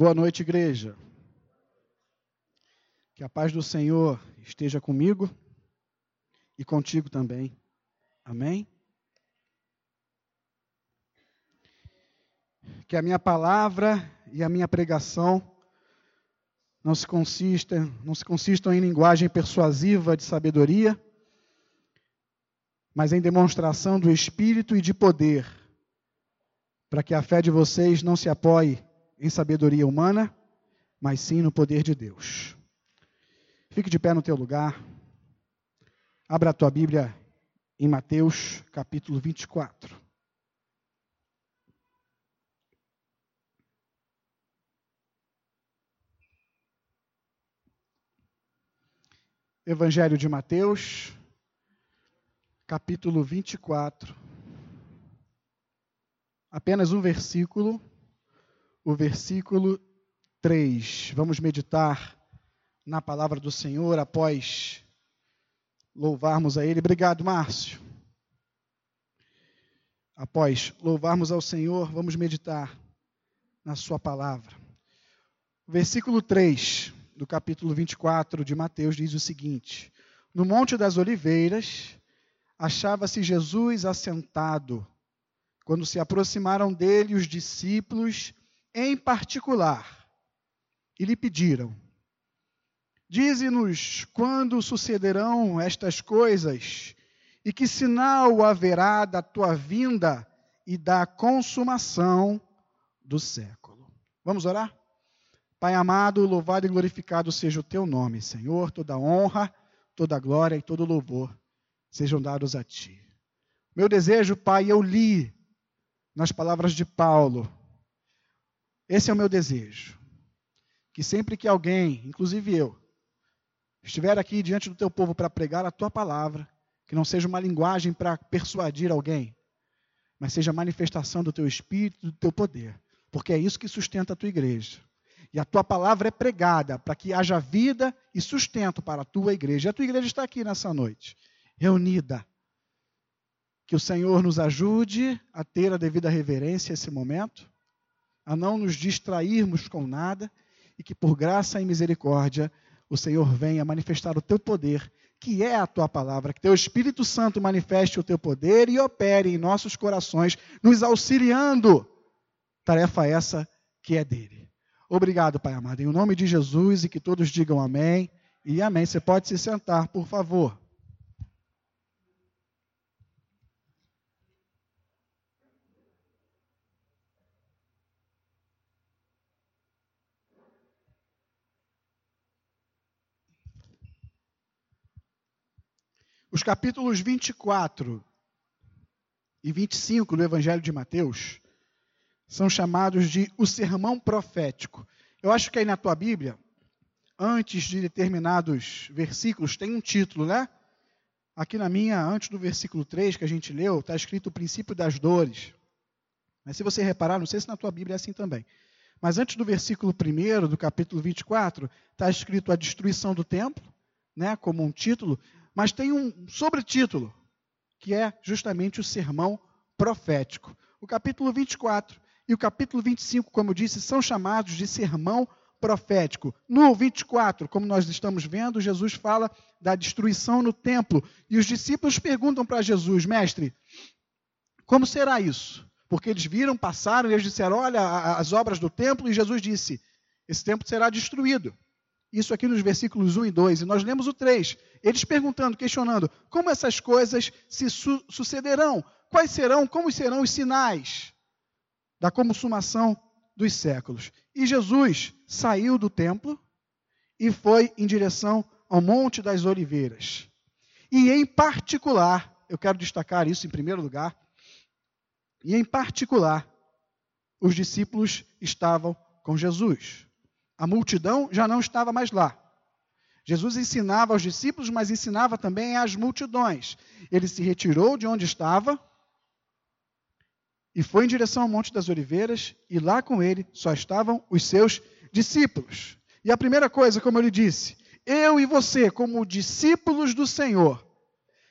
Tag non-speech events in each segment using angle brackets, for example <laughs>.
Boa noite, igreja. Que a paz do Senhor esteja comigo e contigo também. Amém? Que a minha palavra e a minha pregação não se consistam, não se consistam em linguagem persuasiva de sabedoria, mas em demonstração do espírito e de poder, para que a fé de vocês não se apoie em sabedoria humana, mas sim no poder de Deus. Fique de pé no teu lugar. Abra a tua Bíblia em Mateus, capítulo 24. Evangelho de Mateus, capítulo 24. Apenas um versículo o versículo 3. Vamos meditar na palavra do Senhor após louvarmos a Ele. Obrigado, Márcio. Após louvarmos ao Senhor, vamos meditar na Sua palavra. O versículo 3 do capítulo 24 de Mateus diz o seguinte: No Monte das Oliveiras achava-se Jesus assentado. Quando se aproximaram dele os discípulos, em particular e lhe pediram: Dize-nos quando sucederão estas coisas e que sinal haverá da tua vinda e da consumação do século. Vamos orar? Pai amado, louvado e glorificado seja o teu nome, Senhor. Toda honra, toda glória e todo louvor sejam dados a ti. Meu desejo, Pai, eu li nas palavras de Paulo esse é o meu desejo. Que sempre que alguém, inclusive eu, estiver aqui diante do teu povo para pregar a tua palavra, que não seja uma linguagem para persuadir alguém, mas seja manifestação do teu espírito, do teu poder, porque é isso que sustenta a tua igreja. E a tua palavra é pregada para que haja vida e sustento para a tua igreja. E a tua igreja está aqui nessa noite, reunida. Que o Senhor nos ajude a ter a devida reverência a esse momento a não nos distrairmos com nada e que por graça e misericórdia o Senhor venha manifestar o teu poder, que é a tua palavra, que teu Espírito Santo manifeste o teu poder e opere em nossos corações, nos auxiliando. Tarefa essa que é dele. Obrigado, Pai amado, em nome de Jesus e que todos digam amém e amém. Você pode se sentar, por favor. Os capítulos 24 e 25 do Evangelho de Mateus são chamados de o sermão profético. Eu acho que aí na tua Bíblia, antes de determinados versículos, tem um título, né? Aqui na minha, antes do versículo 3 que a gente leu, está escrito o princípio das dores. Mas se você reparar, não sei se na tua Bíblia é assim também. Mas antes do versículo 1 do capítulo 24, está escrito a destruição do templo, né, como um título, mas tem um sobretítulo, que é justamente o sermão profético. O capítulo 24 e o capítulo 25, como eu disse, são chamados de sermão profético. No 24, como nós estamos vendo, Jesus fala da destruição no templo. E os discípulos perguntam para Jesus, mestre, como será isso? Porque eles viram, passaram e eles disseram: Olha, as obras do templo, e Jesus disse: Esse templo será destruído. Isso aqui nos versículos 1 e 2. E nós lemos o 3. Eles perguntando, questionando, como essas coisas se su sucederão? Quais serão, como serão os sinais da consumação dos séculos? E Jesus saiu do templo e foi em direção ao Monte das Oliveiras. E em particular, eu quero destacar isso em primeiro lugar, e em particular, os discípulos estavam com Jesus. A multidão já não estava mais lá. Jesus ensinava aos discípulos, mas ensinava também às multidões. Ele se retirou de onde estava e foi em direção ao Monte das Oliveiras, e lá com ele só estavam os seus discípulos. E a primeira coisa, como eu lhe disse, eu e você, como discípulos do Senhor,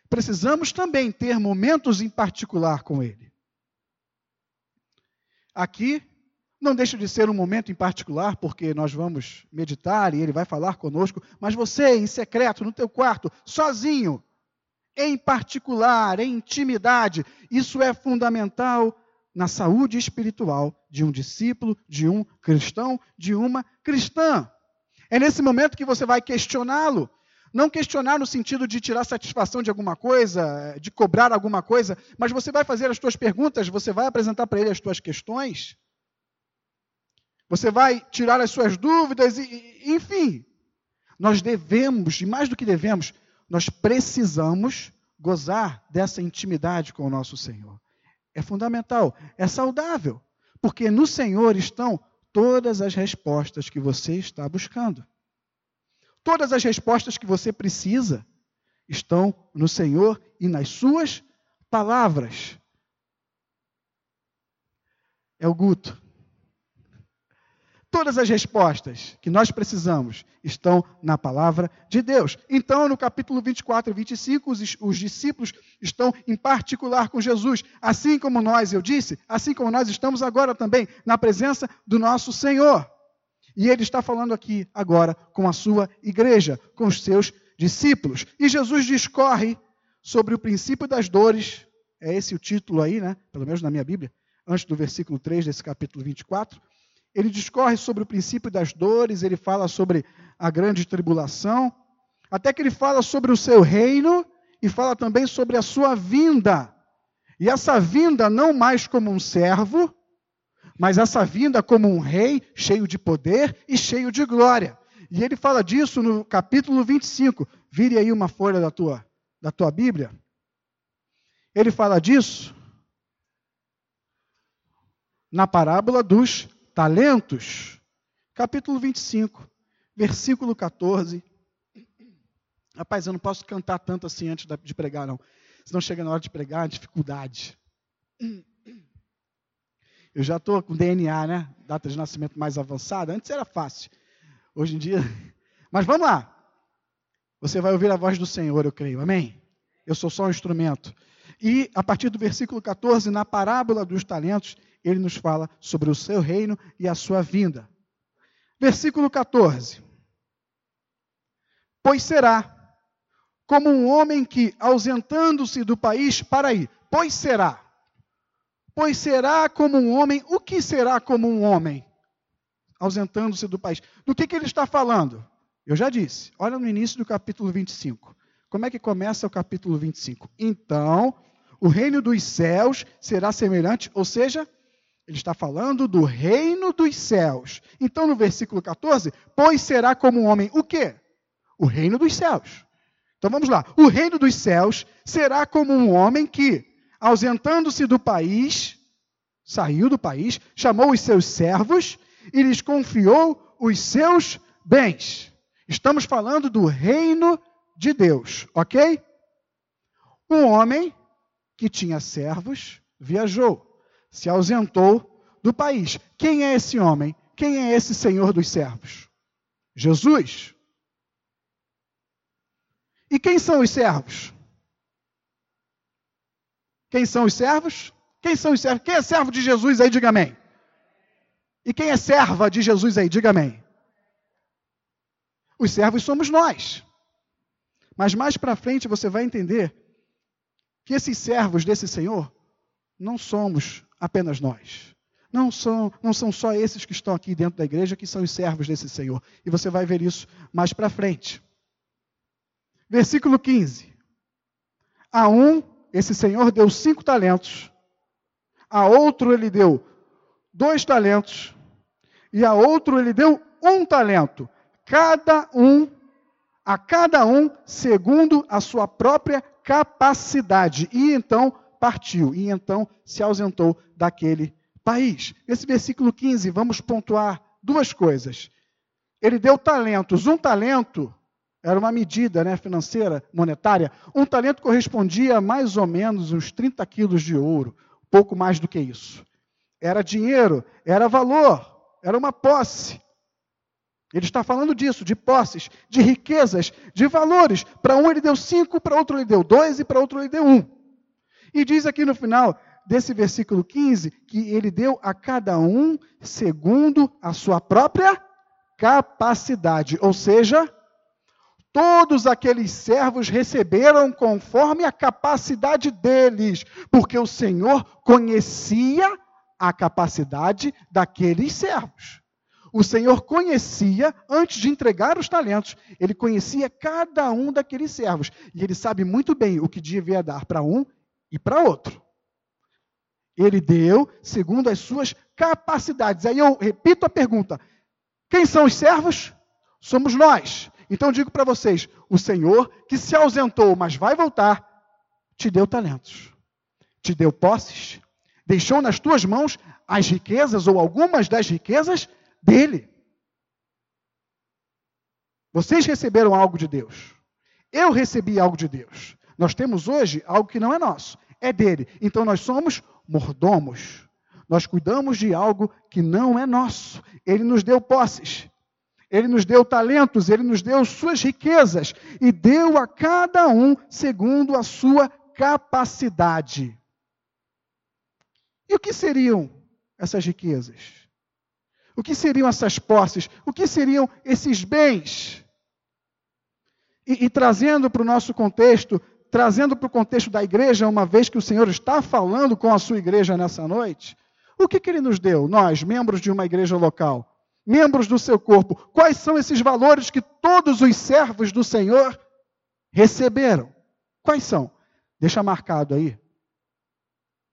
precisamos também ter momentos em particular com ele. Aqui, Não deixa de ser um momento em particular, porque nós vamos meditar e ele vai falar conosco, mas você, em secreto, no teu quarto, sozinho, em particular, em intimidade, isso é fundamental na saúde espiritual de um discípulo, de um cristão, de uma cristã. É nesse momento que você vai questioná-lo. Não questionar no sentido de tirar satisfação de alguma coisa, de cobrar alguma coisa, mas você vai fazer as suas perguntas, você vai apresentar para ele as suas questões. Você vai tirar as suas dúvidas, e, enfim. Nós devemos, e mais do que devemos, nós precisamos gozar dessa intimidade com o nosso Senhor. É fundamental, é saudável, porque no Senhor estão todas as respostas que você está buscando. Todas as respostas que você precisa estão no Senhor e nas suas palavras. É o Guto. Todas as respostas que nós precisamos estão na palavra de Deus. Então, no capítulo 24 e 25, os, os, discípulos estão em particular com Jesus. Assim como nós, eu disse, assim como nós estamos agora também na presença do nosso Senhor. E ele está falando aqui agora com a sua igreja, com os seus discípulos. E Jesus discorre sobre o princípio das dores. É esse o título aí, né? Pelo menos na minha Bíblia, antes do versículo 3 desse capítulo 24 ele discorre sobre o princípio das dores, ele fala sobre a grande tribulação, até que ele fala sobre o seu reino e fala também sobre a sua vinda. E essa vinda não mais como um servo, mas essa vinda como um rei cheio de poder e cheio de glória. E ele fala disso no capítulo 25. Vire aí uma folha da tua, da tua Bíblia. Ele fala disso na parábola dos talentos, capítulo 25, versículo 14. Rapaz, eu não posso cantar tanto assim antes de pregar, não. Senão chega na hora de pregar, dificuldade. Eu já estou com DNA, né? Data de nascimento mais avançada. Antes era fácil. Hoje em dia. <laughs> Mas vamos lá. Você vai ouvir a voz do Senhor, eu creio. Amém? Eu sou só um instrumento. E a partir do versículo 14, na parábola dos talentos, ele nos fala sobre o seu reino e a sua vinda. Versículo 14. Pois será como um homem que, ausentando-se do país, para aí, pois será. Pois será como um homem, o que será como um homem? Ausentando-se do país. Do que, que ele está falando? Eu já disse, olha no início do capítulo 25. Como é que começa o capítulo 25? Então, o reino dos céus será semelhante, ou seja, ele está falando do reino dos céus. Então, no versículo 14, pois será como um homem o quê? O reino dos céus. Então vamos lá. O reino dos céus será como um homem que, ausentando-se do país, saiu do país, chamou os seus servos e lhes confiou os seus bens. Estamos falando do reino de Deus, ok? Um homem que tinha servos viajou se ausentou do país. Quem é esse homem? Quem é esse senhor dos servos? Jesus. E quem são os servos? Quem são os servos? Quem são os servos? Quem é servo de Jesus aí? Diga amém. E quem é serva de Jesus aí? Diga amém. Os servos somos nós. Mas mais para frente você vai entender que esses servos desse Senhor não somos apenas nós. Não são, não são só esses que estão aqui dentro da igreja que são os servos desse Senhor. E você vai ver isso mais para frente. Versículo 15. A um, esse Senhor deu cinco talentos. A outro ele deu dois talentos. E a outro ele deu um talento. Cada um, a cada um, segundo a sua própria capacidade. E então partiu e então se ausentou daquele país. Nesse versículo 15, vamos pontuar duas coisas. Ele deu talentos. Um talento era uma medida né, financeira, monetária. Um talento correspondia a mais ou menos uns 30 quilos de ouro, pouco mais do que isso. Era dinheiro, era valor, era uma posse. Ele está falando disso, de posses, de riquezas, de valores. Para um ele deu cinco, para outro ele deu dois e para outro ele deu um. E diz aqui no final: desse versículo 15 que ele deu a cada um segundo a sua própria capacidade, ou seja, todos aqueles servos receberam conforme a capacidade deles, porque o Senhor conhecia a capacidade daqueles servos. O Senhor conhecia, antes de entregar os talentos, ele conhecia cada um daqueles servos. E ele sabe muito bem o que devia dar para um e para outro. Ele deu segundo as suas capacidades. Aí eu repito a pergunta: quem são os servos? Somos nós. Então digo para vocês: o Senhor que se ausentou, mas vai voltar, te deu talentos, te deu posses, deixou nas tuas mãos as riquezas ou algumas das riquezas dele. Vocês receberam algo de Deus. Eu recebi algo de Deus. Nós temos hoje algo que não é nosso, é dele. Então nós somos mordomos. Nós cuidamos de algo que não é nosso. Ele nos deu posses. Ele nos deu talentos, ele nos deu suas riquezas e deu a cada um segundo a sua capacidade. E o que seriam essas riquezas? O que seriam essas posses? O que seriam esses bens? E, e trazendo para o nosso contexto, trazendo para o contexto da igreja, uma vez que o Senhor está falando com a sua igreja nessa noite, o que, que ele nos deu, nós, membros de uma igreja local, membros do seu corpo? Quais são esses valores que todos os servos do Senhor receberam? Quais são? Deixa marcado aí.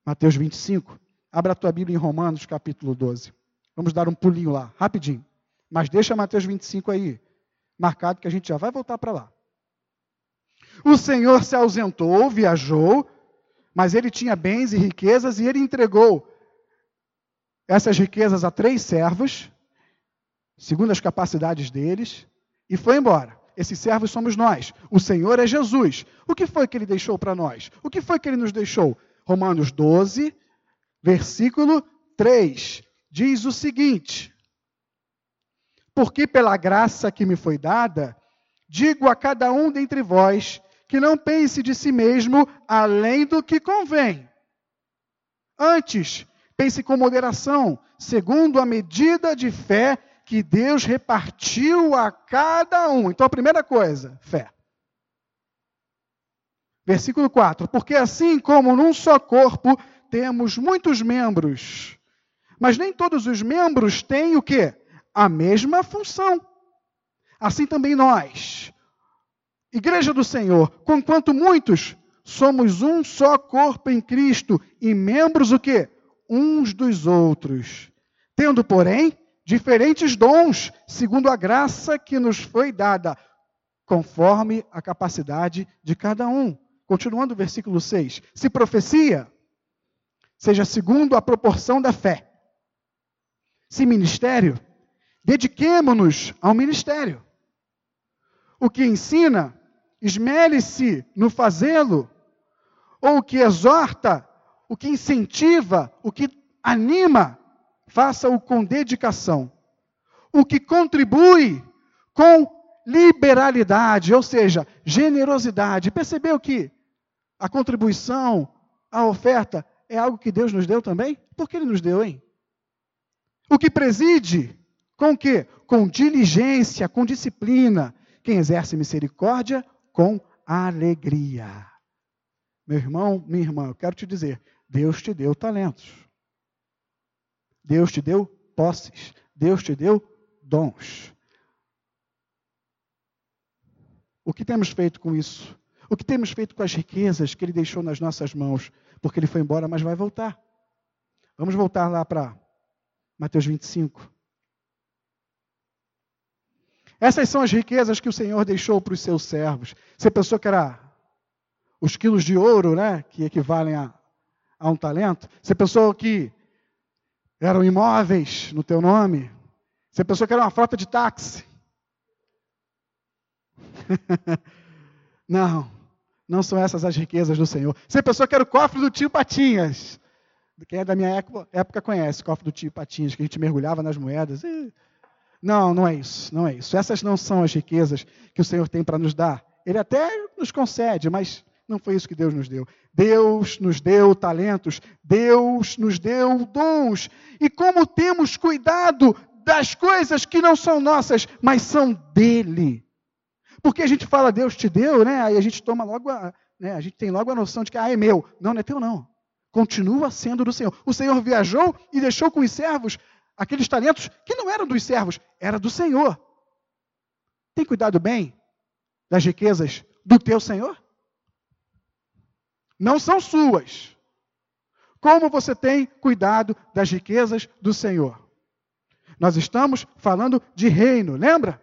Mateus 25. Abra a tua Bíblia em Romanos, capítulo 12. Vamos dar um pulinho lá, rapidinho. Mas deixa Mateus 25 aí, marcado que a gente já vai voltar para lá. O Senhor se ausentou, viajou, mas ele tinha bens e riquezas e ele entregou essas riquezas a três servos, segundo as capacidades deles, e foi embora. Esses servos somos nós. O Senhor é Jesus. O que foi que ele deixou para nós? O que foi que ele nos deixou? Romanos 12, versículo 3 diz o seguinte: Porque pela graça que me foi dada, digo a cada um dentre vós que não pense de si mesmo além do que convém. Antes, pense com moderação, segundo a medida de fé que Deus repartiu a cada um. Então, a primeira coisa, fé. Versículo 4: Porque assim como num só corpo temos muitos membros, mas nem todos os membros têm o quê? A mesma função. Assim também nós, Igreja do Senhor, conquanto muitos somos um só corpo em Cristo e membros o quê? Uns dos outros. Tendo, porém, diferentes dons, segundo a graça que nos foi dada, conforme a capacidade de cada um. Continuando o versículo 6. Se profecia, seja segundo a proporção da fé. Se ministério, dediquemo-nos ao ministério. O que ensina, esmere-se no fazê-lo. Ou o que exorta, o que incentiva, o que anima, faça-o com dedicação. O que contribui com liberalidade, ou seja, generosidade. Percebeu que a contribuição, a oferta, é algo que Deus nos deu também? Por que Ele nos deu, hein? O que preside, com o quê? Com diligência, com disciplina. Quem exerce misericórdia, com alegria. Meu irmão, minha irmã, eu quero te dizer: Deus te deu talentos. Deus te deu posses. Deus te deu dons. O que temos feito com isso? O que temos feito com as riquezas que Ele deixou nas nossas mãos? Porque Ele foi embora, mas vai voltar. Vamos voltar lá para Mateus 25. Essas são as riquezas que o Senhor deixou para os seus servos. Você pensou que era os quilos de ouro, né, que equivalem a, a um talento? Você pensou que eram imóveis no teu nome? Você pensou que era uma frota de táxi? <laughs> não, não são essas as riquezas do Senhor. Você pensou que era o cofre do tio Patinhas? Quem é da minha época conhece o cofre do tio Patinhas, que a gente mergulhava nas moedas. Não, não é isso, não é isso. Essas não são as riquezas que o Senhor tem para nos dar. Ele até nos concede, mas Não foi isso que Deus nos deu. Deus nos deu talentos, Deus nos deu dons. E como temos cuidado das coisas que não são nossas, mas são dele. Porque a gente fala, Deus te deu, né? Aí a gente toma logo a, né? a gente tem logo a noção de que ah, é meu. Não, não é teu, não. Continua sendo do Senhor. O Senhor viajou e deixou com os servos aqueles talentos que não eram dos servos, era do Senhor. Tem cuidado bem das riquezas do teu Senhor? Não são suas. Como você tem cuidado das riquezas do Senhor? Nós estamos falando de reino, lembra?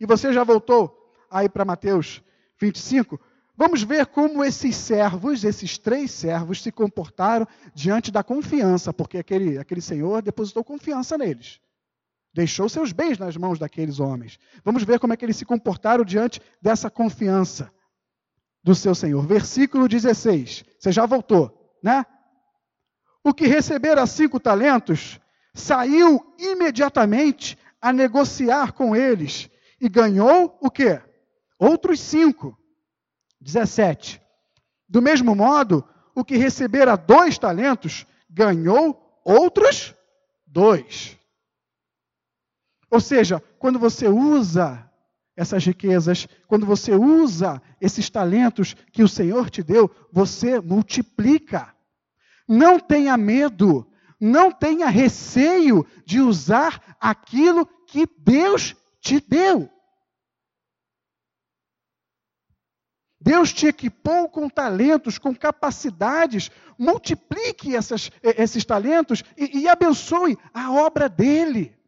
E você já voltou aí para Mateus 25? Vamos ver como esses servos, esses três servos, se comportaram diante da confiança, porque aquele, aquele senhor depositou confiança neles. Deixou seus bens nas mãos daqueles homens. Vamos ver como é que eles se comportaram diante dessa confiança do seu senhor. Versículo 16. Você já voltou, né? O que recebera cinco talentos saiu imediatamente a negociar com eles e ganhou o quê? Outros cinco. 17. Do mesmo modo, o que recebera dois talentos ganhou outros dois. Ou seja, quando você usa essas riquezas, quando você usa esses talentos que o Senhor te deu, você multiplica. Não tenha medo, não tenha receio de usar aquilo que Deus te deu. Deus te equipou com talentos, com capacidades. Multiplique essas, esses talentos e, e abençoe a obra dele.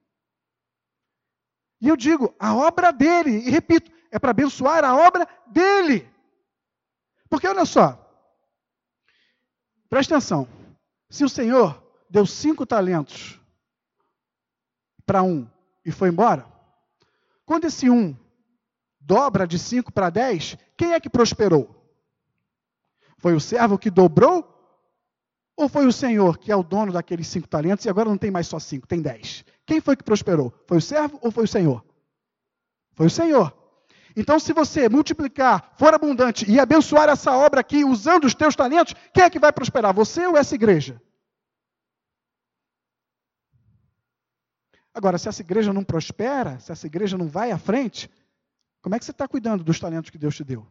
E eu digo, a obra dele, e repito, é para abençoar a obra dele. Porque olha só, presta atenção: se o Senhor deu cinco talentos para um e foi embora, quando esse um dobra de cinco para dez, quem é que prosperou? Foi o servo que dobrou? Ou foi o Senhor que é o dono daqueles cinco talentos e agora não tem mais só cinco, tem dez? Quem foi que prosperou? Foi o servo ou foi o Senhor? Foi o Senhor. Então, se você multiplicar, for abundante e abençoar essa obra aqui usando os teus talentos, quem é que vai prosperar? Você ou essa igreja? Agora, se essa igreja não prospera, se essa igreja não vai à frente, como é que você está cuidando dos talentos que Deus te deu?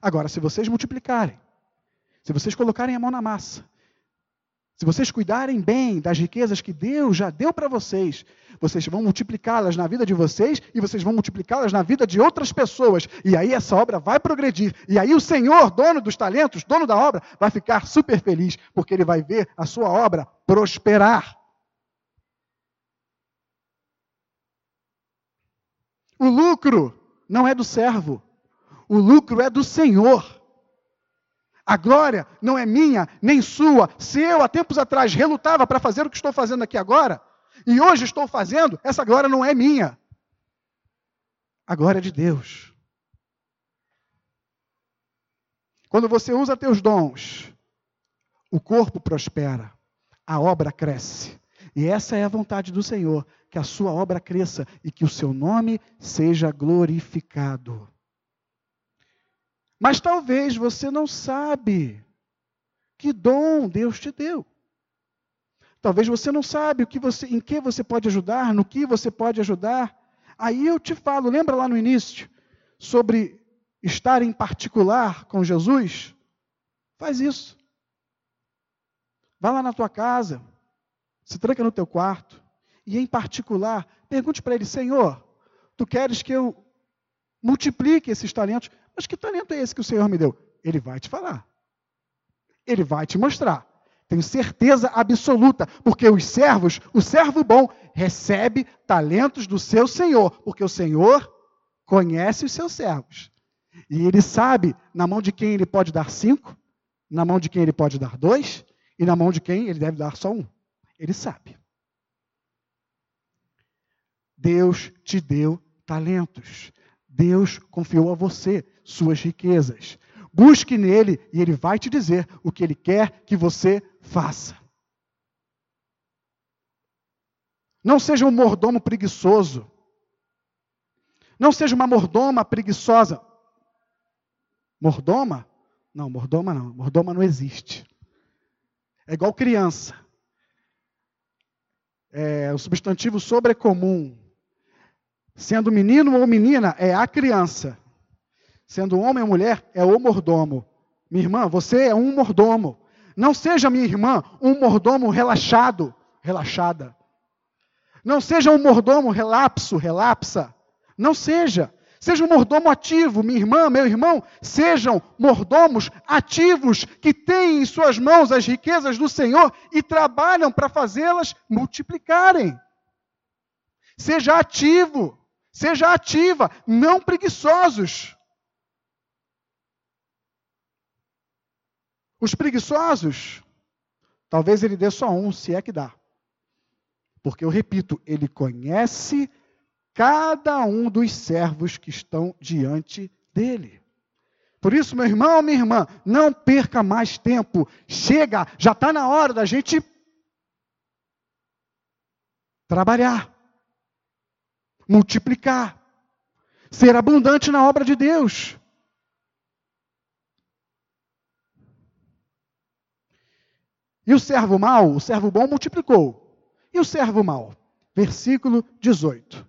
Agora, se vocês multiplicarem, se vocês colocarem a mão na massa, se vocês cuidarem bem das riquezas que Deus já deu para vocês, vocês vão multiplicá-las na vida de vocês e vocês vão multiplicá-las na vida de outras pessoas. E aí essa obra vai progredir. E aí o Senhor, dono dos talentos, dono da obra, vai ficar super feliz, porque ele vai ver a sua obra prosperar. O lucro não é do servo, o lucro é do Senhor. A glória não é minha nem sua. Se eu, há tempos atrás, relutava para fazer o que estou fazendo aqui agora, e hoje estou fazendo, essa glória não é minha. A glória é de Deus. Quando você usa teus dons, o corpo prospera, a obra cresce. E essa é a vontade do Senhor, que a sua obra cresça e que o seu nome seja glorificado. Mas talvez você não sabe que dom Deus te deu. Talvez você não sabe o que você, em que você pode ajudar, no que você pode ajudar. Aí eu te falo, lembra lá no início sobre estar em particular com Jesus? Faz isso. Vá lá na tua casa, se tranca no teu quarto e em particular pergunte para ele, Senhor, tu queres que eu multiplique esses talentos? Mas que talento é esse que o Senhor me deu? Ele vai te falar. Ele vai te mostrar. Tenho certeza absoluta, porque os servos, o servo bom, recebe talentos do seu Senhor, porque o Senhor conhece os seus servos. E ele sabe na mão de quem ele pode dar cinco, na mão de quem ele pode dar dois, e na mão de quem ele deve dar só um. Ele sabe. Deus te deu talentos. Deus confiou a você suas riquezas. Busque nele e ele vai te dizer o que ele quer que você faça. Não seja um mordomo preguiçoso. Não seja uma mordoma preguiçosa. Mordoma? Não, mordoma não. Mordoma não existe. É igual criança. É, o substantivo sobrecomum. Sendo menino ou menina, é a criança. Sendo homem ou mulher, é o mordomo. Minha irmã, você é um mordomo. Não seja, minha irmã, um mordomo relaxado, relaxada. Não seja um mordomo relapso, relapsa. Não seja. Seja um mordomo ativo, minha irmã, meu irmão, sejam mordomos ativos que têm em suas mãos as riquezas do Senhor e trabalham para fazê-las multiplicarem. Seja ativo, seja ativa, não preguiçosos. Os preguiçosos, talvez ele dê só um, se é que dá. Porque eu repito, ele conhece cada um dos servos que estão diante dele. Por isso, meu irmão, minha irmã, não perca mais tempo. Chega, já está na hora da gente trabalhar, multiplicar, ser abundante na obra de Deus. E o servo mau, o servo bom multiplicou. E o servo mau? Versículo 18.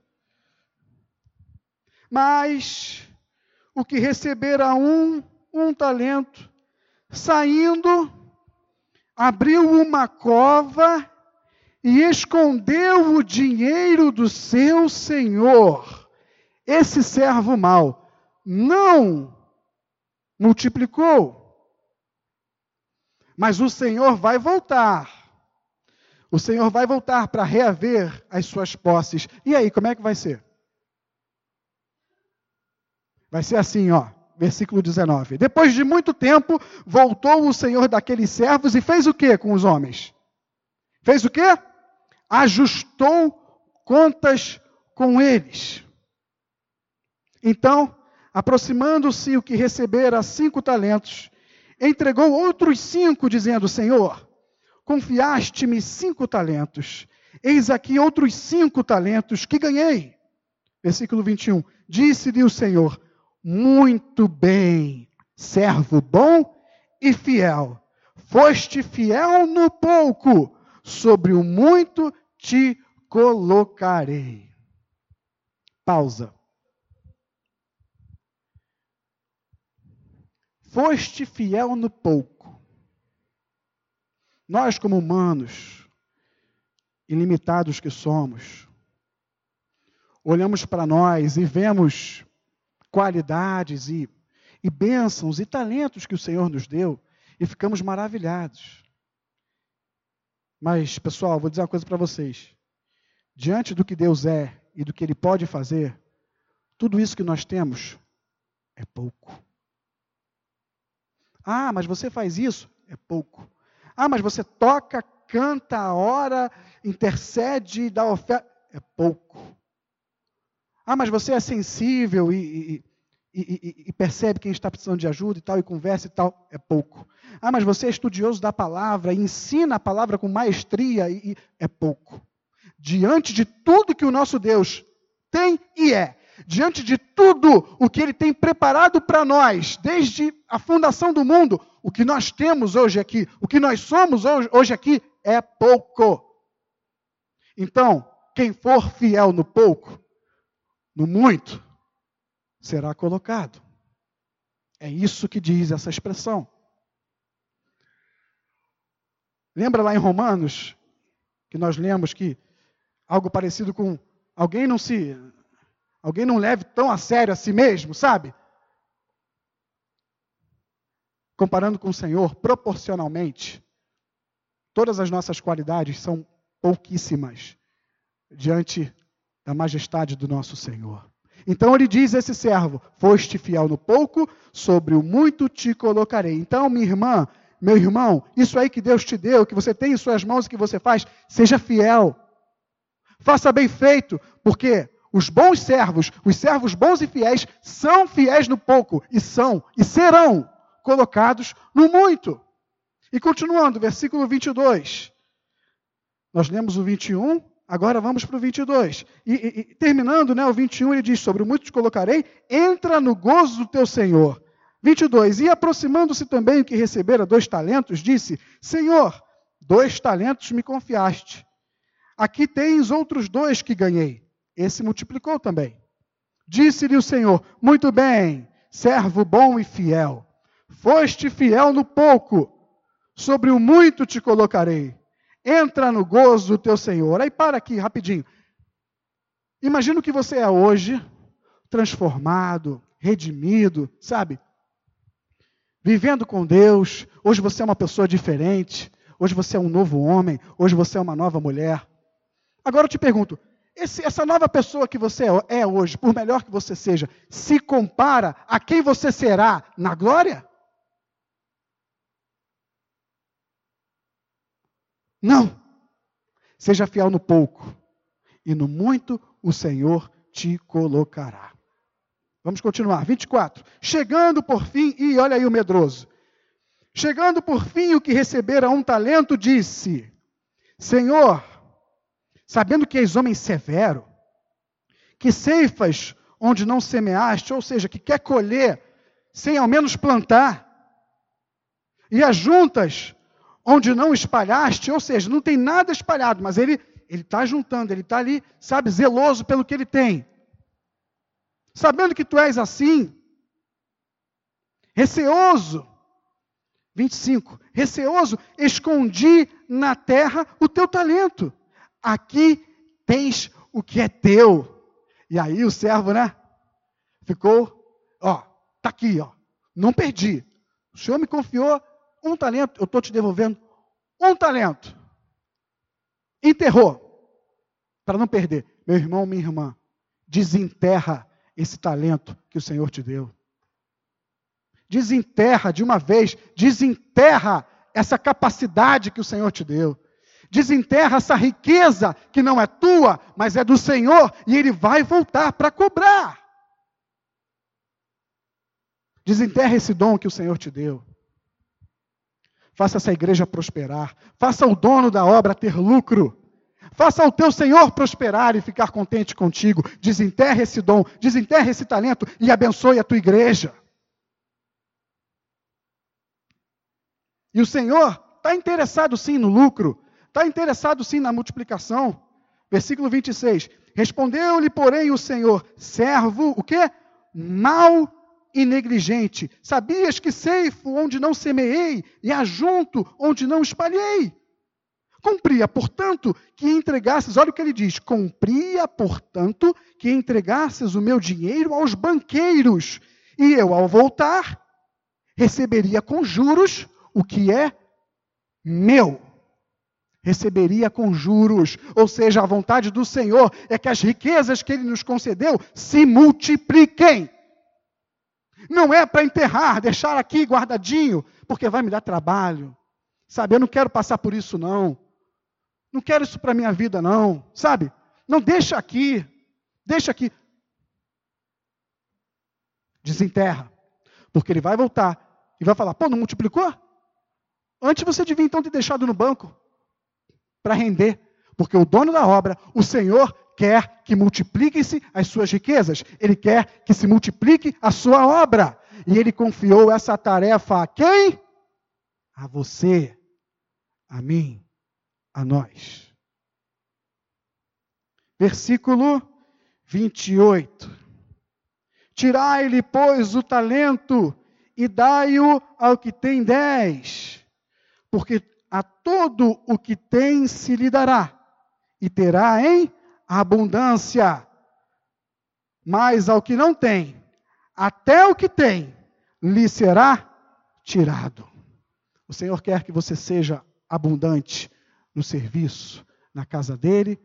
Mas o que recebera um, um talento, saindo, abriu uma cova e escondeu o dinheiro do seu senhor. Esse servo mau não multiplicou. Mas o Senhor vai voltar o Senhor vai voltar para reaver as suas posses. E aí, como é que vai ser? Vai ser assim, ó, versículo 19. Depois de muito tempo, voltou o Senhor daqueles servos e fez o que com os homens? Fez o que? Ajustou contas com eles. Então, aproximando-se o que recebera cinco talentos, entregou outros cinco, dizendo: Senhor, Confiaste-me cinco talentos. Eis aqui outros cinco talentos que ganhei. Versículo 21. Disse-lhe o Senhor: Muito bem, servo bom e fiel. Foste fiel no pouco, sobre o muito te colocarei. Pausa. Foste fiel no pouco nós, como humanos, ilimitados que somos, olhamos para nós e vemos qualidades e, e bênçãos e talentos que o Senhor nos deu e ficamos maravilhados. Mas, pessoal, vou dizer uma coisa para vocês. Diante do que Deus é e do que Ele pode fazer, tudo isso que nós temos é pouco. Ah, mas você faz isso? É pouco. Ah, mas você toca, canta, ora, intercede, dá oferta. É pouco. Ah, mas você é sensível e, e, e, e, percebe quem está precisando de ajuda e tal, e conversa e tal. É pouco. Ah, mas você é estudioso da palavra, ensina a palavra com maestria e é pouco. Diante de tudo que o nosso Deus tem e é, diante de tudo o que Ele tem preparado para nós, desde a fundação do mundo, o que nós temos hoje aqui, o que nós somos hoje aqui, é pouco. Então, quem for fiel no pouco, no muito, será colocado. É isso que diz essa expressão. Lembra lá em Romanos, que nós lemos que algo parecido com alguém não se Alguém não leve tão a sério a si mesmo, sabe? Comparando com o Senhor, proporcionalmente, todas as nossas qualidades são pouquíssimas diante da majestade do nosso Senhor. Então ele diz a esse servo: Foste fiel no pouco, sobre o muito te colocarei. Então, minha irmã, meu irmão, isso aí que Deus te deu, que você tem em suas mãos e que você faz, seja fiel. Faça bem feito, porque os bons servos, os servos bons e fiéis, são fiéis no pouco e são e serão colocados no muito. E continuando, versículo 22. Nós lemos o 21, Agora vamos para o 22. E, e, e, terminando, né, o 21, ele diz: Sobre muito te colocarei, entra no gozo do teu Senhor. 22. E aproximando-se também o que recebera dois talentos, disse: Senhor, dois talentos me confiaste. Aqui tens outros dois que ganhei. Esse multiplicou também. Disse-lhe o Senhor: Muito bem, servo bom e fiel. Foste fiel no pouco, sobre o muito te colocarei. Entra no gozo do teu Senhor. Aí para aqui, rapidinho. Imagina o que você é hoje, transformado, redimido, sabe? Vivendo com Deus. Hoje você é uma pessoa diferente. Hoje você é um novo homem. Hoje você é uma nova mulher. Agora eu te pergunto: esse, essa nova pessoa que você é hoje, por melhor que você seja, se compara a quem você será na glória? Não. Seja fiel no pouco, e no muito o Senhor te colocará. Vamos continuar. 24. Chegando por fim, e olha aí o medroso. Chegando por fim o que recebera um talento, disse: Senhor, sabendo que és homem severo, que ceifas onde não semeaste, ou seja, que quer colher sem ao menos plantar, e ajuntas onde não espalhaste, ou seja, não tem nada espalhado, mas ele ele está juntando, ele está ali, sabe, zeloso pelo que ele tem. Sabendo que tu és assim, receoso, 25, receoso, escondi na terra o teu talento aqui tens o que é teu. E aí o servo, né? Ficou, ó, tá aqui, ó. Não perdi. O Senhor me confiou um talento, eu estou te devolvendo um talento. Enterrou, para não perder. Meu irmão, minha irmã, desenterra esse talento que o Senhor te deu. Desenterra de uma vez, desenterra essa capacidade que o Senhor te deu desenterra essa riqueza que não é tua, mas é do Senhor, e ele vai voltar para cobrar. Desenterra esse dom que o Senhor te deu. Faça essa igreja prosperar. Faça o dono da obra ter lucro. Faça o teu Senhor prosperar e ficar contente contigo. Desenterra esse dom, desenterra esse talento e abençoe a tua igreja. E o Senhor está interessado sim no lucro, Está interessado sim na multiplicação. Versículo 26. Respondeu-lhe, porém, o Senhor, servo, o quê? Mal e negligente. Sabias que ceifo onde não semeei e ajunto onde não espalhei? Cumpria, portanto, que entregasses, olha o que ele diz: cumpria, portanto, que entregasses o meu dinheiro aos banqueiros, e eu, ao voltar, receberia com juros o que é meu receberia com juros. Ou seja, a vontade do Senhor é que as riquezas que Ele nos concedeu se multipliquem. Não é para enterrar, deixar aqui guardadinho, porque vai me dar trabalho. Sabe, eu não quero passar por isso, não. Não quero isso para minha vida, não. Sabe? Não deixa aqui. Deixa aqui. Desenterra. Porque ele vai voltar e vai falar: pô, não multiplicou? Antes você devia então ter deixado no banco para render, porque o dono da obra, o Senhor, quer que multipliquem-se as suas riquezas, ele quer que se multiplique a sua obra. E ele confiou essa tarefa a quem? A você, a mim, a nós. Versículo 28. Tirai-lhe, pois, o talento e dai-o ao que tem dez, porque a todo o que tem se lhe dará, e terá em abundância. Mas ao que não tem, até o que tem, lhe será tirado. O Senhor quer que você seja abundante no serviço, na casa dele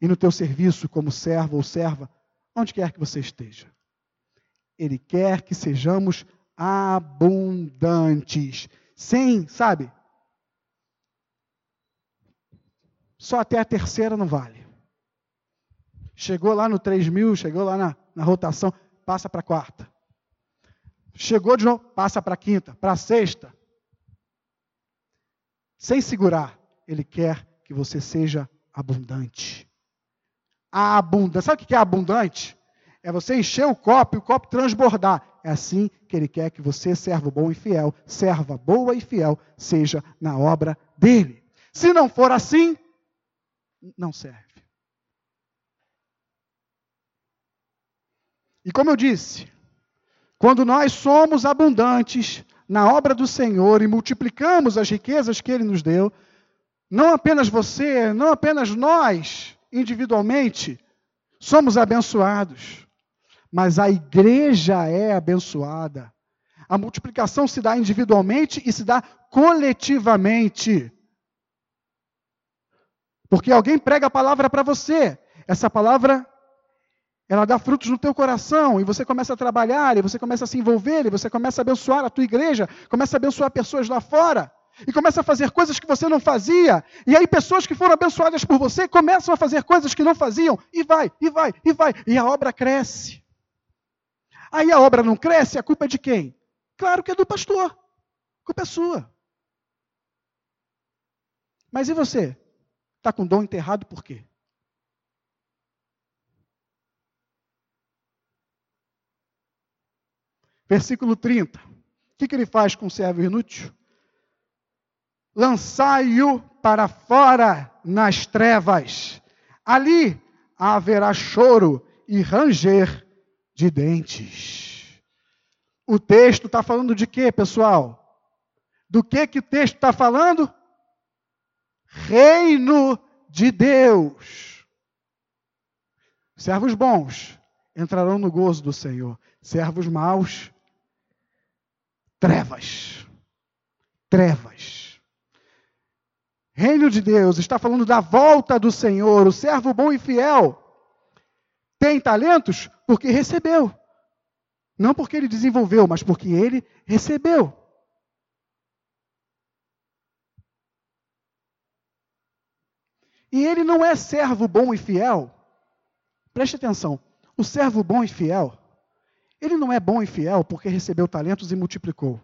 e no teu serviço como servo ou serva, onde quer que você esteja. Ele quer que sejamos abundantes, sem, sabe, só até a terceira não vale. Chegou lá no 3 mil, chegou lá na, na rotação, passa para quarta. Chegou de novo, passa para quinta, para sexta. Sem segurar, ele quer que você seja abundante. a abundância. Sabe o que é abundante? É você encher o copo e o copo transbordar. É assim que ele quer que você, servo bom e fiel, serva boa e fiel, seja na obra dele. Se não for assim, não serve. E como eu disse, quando nós somos abundantes na obra do Senhor e multiplicamos as riquezas que Ele nos deu, não apenas você, não apenas nós, individualmente, somos abençoados, mas a igreja é abençoada. A multiplicação se dá individualmente e se dá coletivamente. Porque alguém prega a palavra para você. Essa palavra ela dá frutos no teu coração e você começa a trabalhar, e você começa a se envolver, e você começa a abençoar a tua igreja, começa a abençoar pessoas lá fora, e começa a fazer coisas que você não fazia, e aí pessoas que foram abençoadas por você começam a fazer coisas que não faziam, e vai, e vai, e vai, e a obra cresce. Aí a obra não cresce, a culpa é de quem? Claro que é do pastor. A culpa é sua. Mas e você? Está com dom enterrado por quê? Versículo 30. O que, que ele faz com o servo inútil? Lançai-o para fora nas trevas. Ali haverá choro e ranger de dentes. O texto está falando de quê, pessoal? Do que que o texto está falando? Reino de Deus. Servos bons entrarão no gozo do Senhor. Servos maus trevas. Trevas. Reino de Deus está falando da volta do Senhor. O servo bom e fiel tem talentos porque recebeu. Não porque ele desenvolveu, mas porque ele recebeu. E ele não é servo bom e fiel. Preste atenção. O servo bom e fiel ele não é bom e fiel porque recebeu talentos e multiplicou.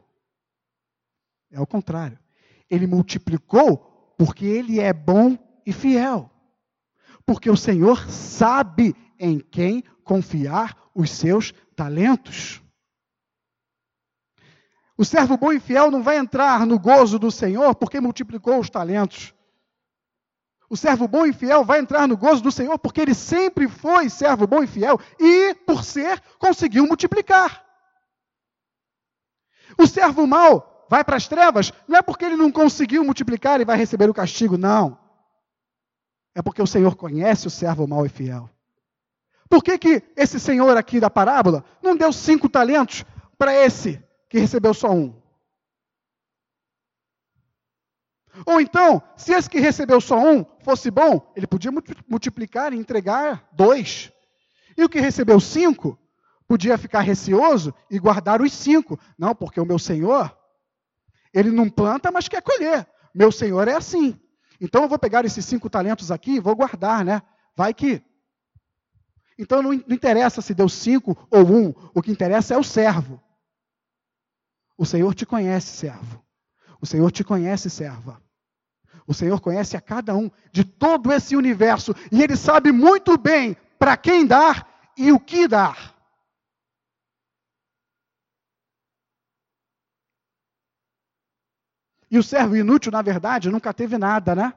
É o contrário. Ele multiplicou porque ele é bom e fiel. Porque o Senhor sabe em quem confiar os seus talentos. O servo bom e fiel não vai entrar no gozo do Senhor porque multiplicou os talentos. O servo bom e fiel vai entrar no gozo do Senhor porque ele sempre foi servo bom e fiel e, por ser, conseguiu multiplicar. O servo mau vai para as trevas não é porque ele não conseguiu multiplicar e vai receber o castigo, não. É porque o Senhor conhece o servo mau e fiel. Por que, que esse senhor aqui da parábola não deu cinco talentos para esse que recebeu só um? Ou então, se esse que recebeu só um fosse bom, ele podia multiplicar e entregar dois. E o que recebeu cinco, podia ficar receoso e guardar os cinco. Não, porque o meu Senhor, ele não planta, mas quer colher. Meu Senhor é assim. Então eu vou pegar esses cinco talentos aqui e vou guardar, né? Vai que. Então não, interessa se deu cinco ou um, o que interessa é o servo. O Senhor te conhece, servo. O Senhor te conhece, serva. O Senhor conhece a cada um de todo esse universo e Ele sabe muito bem para quem dar e o que dar. E o servo inútil, na verdade, nunca teve nada, né?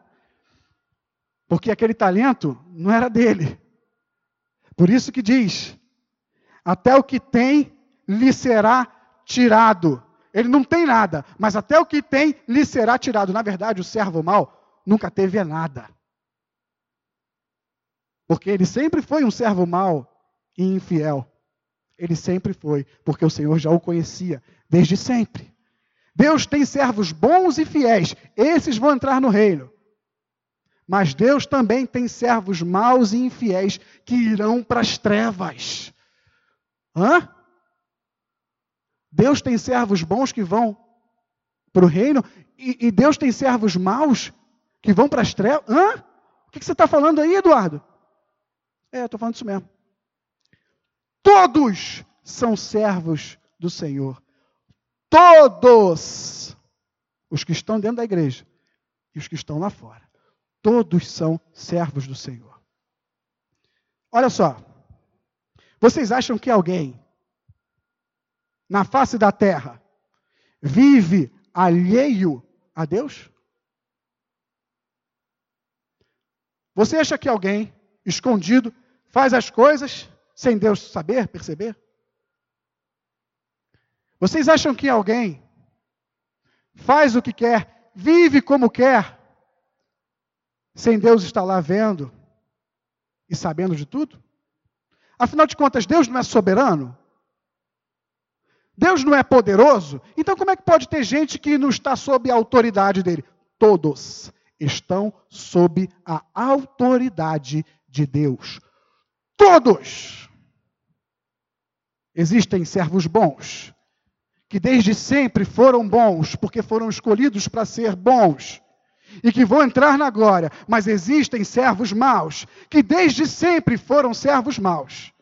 Porque aquele talento não era dele. Por isso que diz: até o que tem lhe será tirado. Ele não tem nada, mas até o que tem lhe será tirado. Na verdade, o servo mau nunca teve nada. Porque ele sempre foi um servo mau e infiel. Ele sempre foi, porque o Senhor já o conhecia desde sempre. Deus tem servos bons e fiéis, esses vão entrar no reino. Mas Deus também tem servos maus e infiéis que irão para as trevas. Hã? Deus tem servos bons que vão para o reino e, e, Deus tem servos maus que vão para as trevas. Hã? O que, que você está falando aí, Eduardo? É, estou falando isso mesmo. Todos são servos do Senhor. Todos os que estão dentro da igreja e os que estão lá fora. Todos são servos do Senhor. Olha só. Vocês acham que alguém na face da terra vive alheio a Deus? Você acha que alguém escondido faz as coisas sem Deus saber, perceber? Vocês acham que alguém faz o que quer, vive como quer, sem Deus estar lá vendo e sabendo de tudo? Afinal de contas, Deus não é soberano? Deus não é poderoso? Então, como é que pode ter gente que não está sob a autoridade dele? Todos estão sob a autoridade de Deus. Todos! Existem servos bons, que desde sempre foram bons, porque foram escolhidos para ser bons, e que vão entrar na glória, mas existem servos maus, que desde sempre foram servos maus,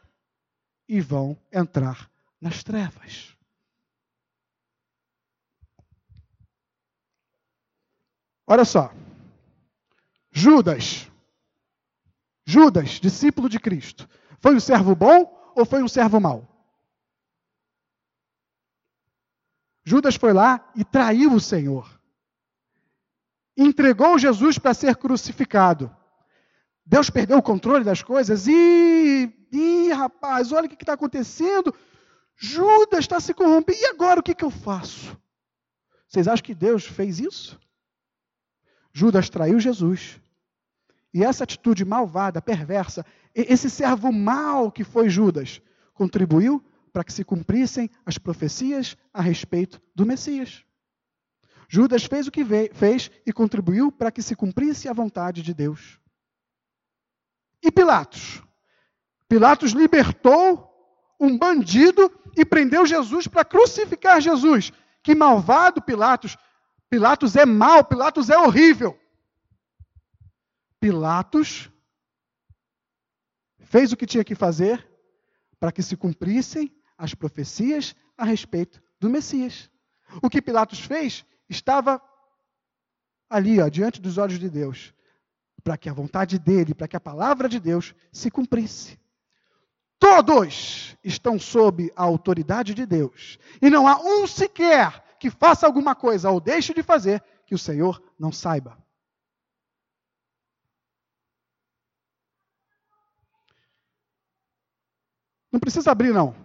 e vão entrar nas trevas. Olha só. Judas, Judas, discípulo de Cristo, foi um servo bom ou foi um servo mau? Judas foi lá e traiu o Senhor. Entregou Jesus para ser crucificado. Deus perdeu o controle das coisas. E, rapaz, olha o que está acontecendo. Judas está se corrompendo. E agora o que, que eu faço? Vocês acham que Deus fez isso? Judas traiu Jesus. E essa atitude malvada, perversa, esse servo mau que foi Judas, contribuiu para que se cumprissem as profecias a respeito do Messias. Judas fez o que fez e contribuiu para que se cumprisse a vontade de Deus. E Pilatos? Pilatos libertou um bandido e prendeu Jesus para crucificar Jesus. Que malvado Pilatos! Pilatos é mau, Pilatos é horrível. Pilatos fez o que tinha que fazer para que se cumprissem as profecias a respeito do Messias. O que Pilatos fez estava ali, ó, diante dos olhos de Deus, para que a vontade dele, para que a palavra de Deus se cumprisse. Todos estão sob a autoridade de Deus, e não há um sequer que faça alguma coisa ou deixe de fazer que o Senhor não saiba. Não precisa abrir, não.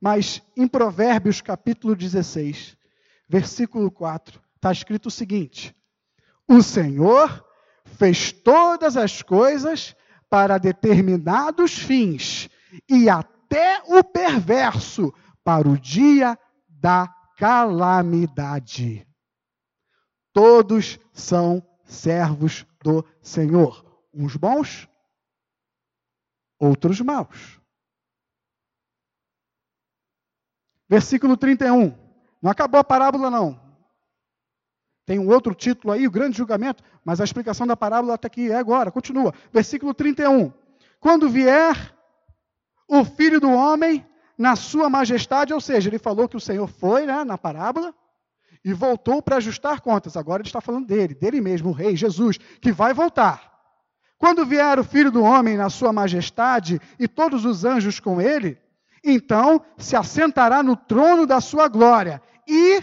Mas em Provérbios capítulo 16, versículo 4, está escrito o seguinte: O Senhor fez todas as coisas para determinados fins, e até o perverso para o dia da calamidade. Todos são servos do Senhor, uns bons, outros maus. Versículo 31. Não acabou a parábola, não. Tem um outro título aí, o grande julgamento, mas a explicação da parábola até aqui é agora. Continua. Versículo 31. Quando vier o filho do homem na sua majestade, ou seja, ele falou que o Senhor foi né, na parábola e voltou para ajustar contas. Agora ele está falando dele, dele mesmo, o rei Jesus, que vai voltar. Quando vier o filho do homem na sua majestade e todos os anjos com ele, então se assentará no trono da sua glória. E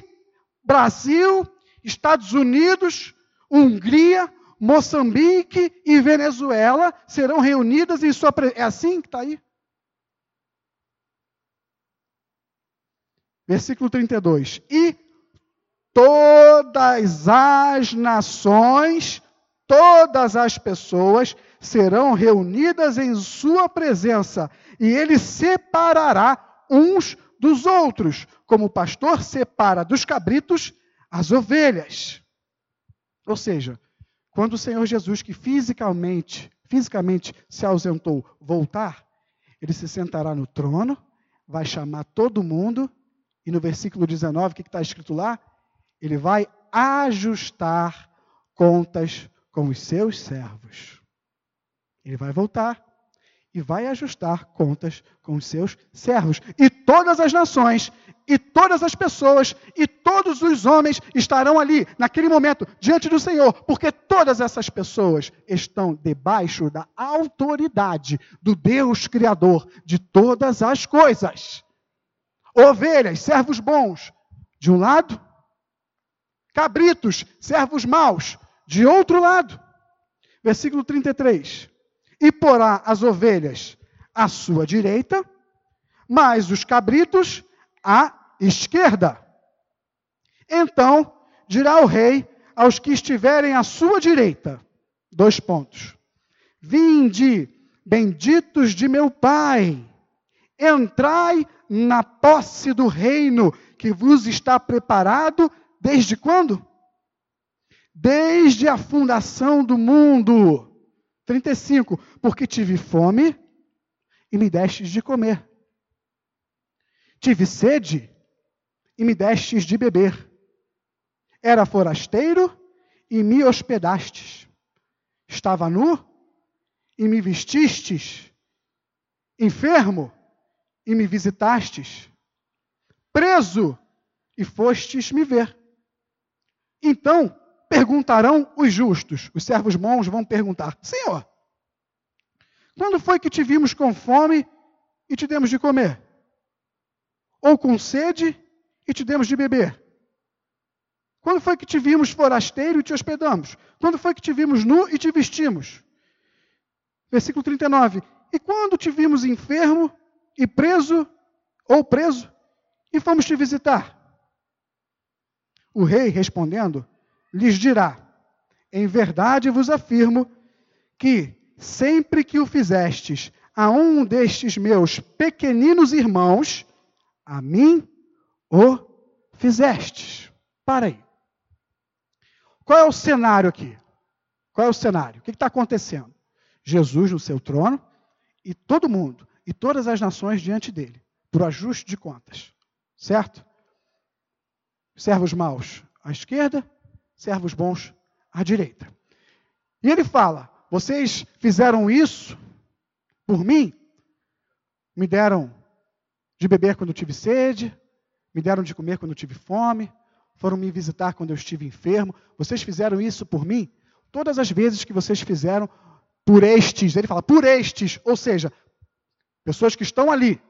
Brasil, Estados Unidos, Hungria, Moçambique e Venezuela serão reunidas em sua presença. É assim que está aí? Versículo 32. E todas as nações, todas as pessoas serão reunidas em sua presença, e ele separará uns dos outros, como o pastor separa dos cabritos as ovelhas. Ou seja, quando o Senhor Jesus, que fisicamente, fisicamente se ausentou, voltar, ele se sentará no trono, vai chamar todo mundo, e no versículo 19, o que está escrito lá? Ele vai ajustar contas com os seus servos. Ele vai voltar e vai ajustar contas com os seus servos. E todas as nações, e todas as pessoas, e todos os homens estarão ali, naquele momento, diante do Senhor, porque todas essas pessoas estão debaixo da autoridade do Deus Criador de todas as coisas. Ovelhas, servos bons, de um lado, cabritos, servos maus, de outro lado. Versículo 33 e porá as ovelhas à sua direita, mas os cabritos à esquerda. Então dirá o rei aos que estiverem à sua direita: dois pontos. Vinde, benditos de meu Pai, entrai na posse do reino que vos está preparado desde quando? Desde a fundação do mundo 35. Porque tive fome e me destes de comer. Tive sede e me destes de beber. Era forasteiro e me hospedastes. Estava nu e me vestistes. Enfermo e me visitastes. Preso e fostes me ver. Então perguntarão os justos, os servos bons vão perguntar: Senhor, quando foi que te vimos com fome e te demos de comer? Ou com sede e te demos de beber? Quando foi que te vimos forasteiro e te hospedamos? Quando foi que te vimos nu e te vestimos? Versículo 39. E quando te vimos enfermo e preso ou preso e fomos te visitar? O rei respondendo lhes dirá: Em verdade vos afirmo que, sempre que o fizestes a um destes meus pequeninos irmãos, a mim o fizestes. Para aí. Qual é o cenário aqui? Qual é o cenário? O que está acontecendo? Jesus no seu trono e todo mundo, e todas as nações diante dele, por ajuste de contas. Certo? Servos maus à esquerda, servos bons à direita. E ele fala: Vocês fizeram isso por mim? Me deram de beber quando tive sede, me deram de comer quando tive fome, foram me visitar quando eu estive enfermo. Vocês fizeram isso por mim? Todas as vezes que vocês fizeram por estes, ele fala por estes, ou seja, pessoas que estão ali,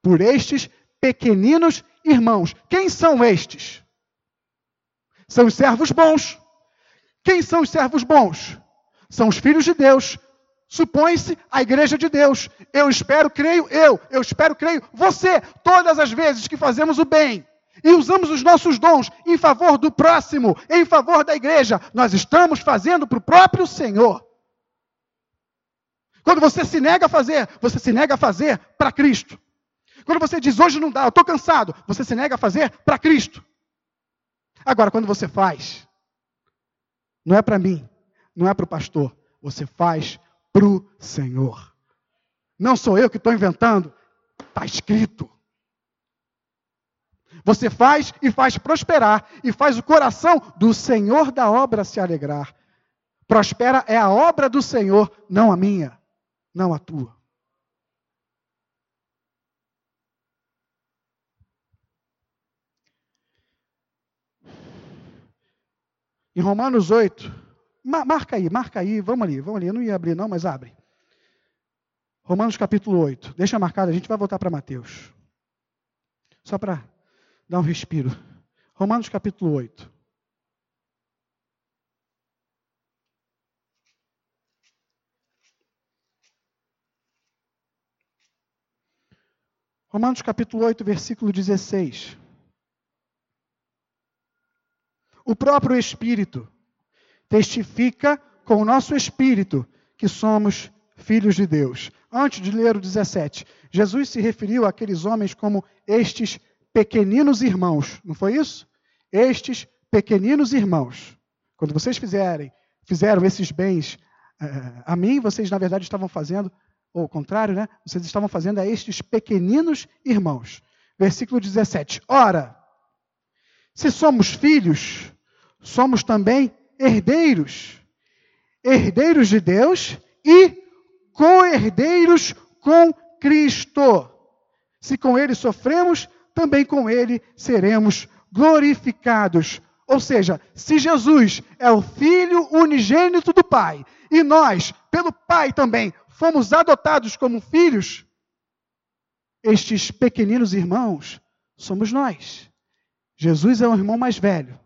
por estes pequeninos irmãos. Quem são estes? São os servos bons. Quem são os servos bons? São os filhos de Deus. Supõe-se a igreja de Deus. Eu espero, creio eu. Eu espero, creio você. Todas as vezes que fazemos o bem e usamos os nossos dons em favor do próximo, em favor da igreja, nós estamos fazendo para o próprio Senhor. Quando você se nega a fazer, você se nega a fazer para Cristo. Quando você diz hoje não dá, eu estou cansado, você se nega a fazer para Cristo. Agora, quando você faz, não é para mim, não é para o pastor, você faz para o Senhor. Não sou eu que estou inventando, está escrito. Você faz e faz prosperar, e faz o coração do Senhor da obra se alegrar. Prospera é a obra do Senhor, não a minha, não a tua. Em Romanos 8, marca aí, marca aí, vamos ali, vamos ali. Eu não ia abrir não, mas abre. Romanos capítulo 8. Deixa marcado, a gente vai voltar para Mateus. Só para dar um respiro. Romanos capítulo 8. Romanos capítulo 8, versículo 16. O próprio Espírito testifica com o nosso espírito que somos filhos de Deus. Antes de ler o 17, Jesus se referiu àqueles homens como estes pequeninos irmãos, não foi isso? Estes pequeninos irmãos. Quando vocês fizerem, fizeram esses bens uh, a mim, vocês na verdade estavam fazendo, ou ao contrário, né? Vocês estavam fazendo a estes pequeninos irmãos. Versículo 17. Ora, se somos filhos, somos também herdeiros. Herdeiros de Deus e co-herdeiros com Cristo. Se com ele sofremos, também com ele seremos glorificados. Ou seja, se Jesus é o Filho unigênito do Pai, e nós, pelo Pai também, fomos adotados como filhos, estes pequeninos irmãos somos nós. Jesus é o irmão mais velho,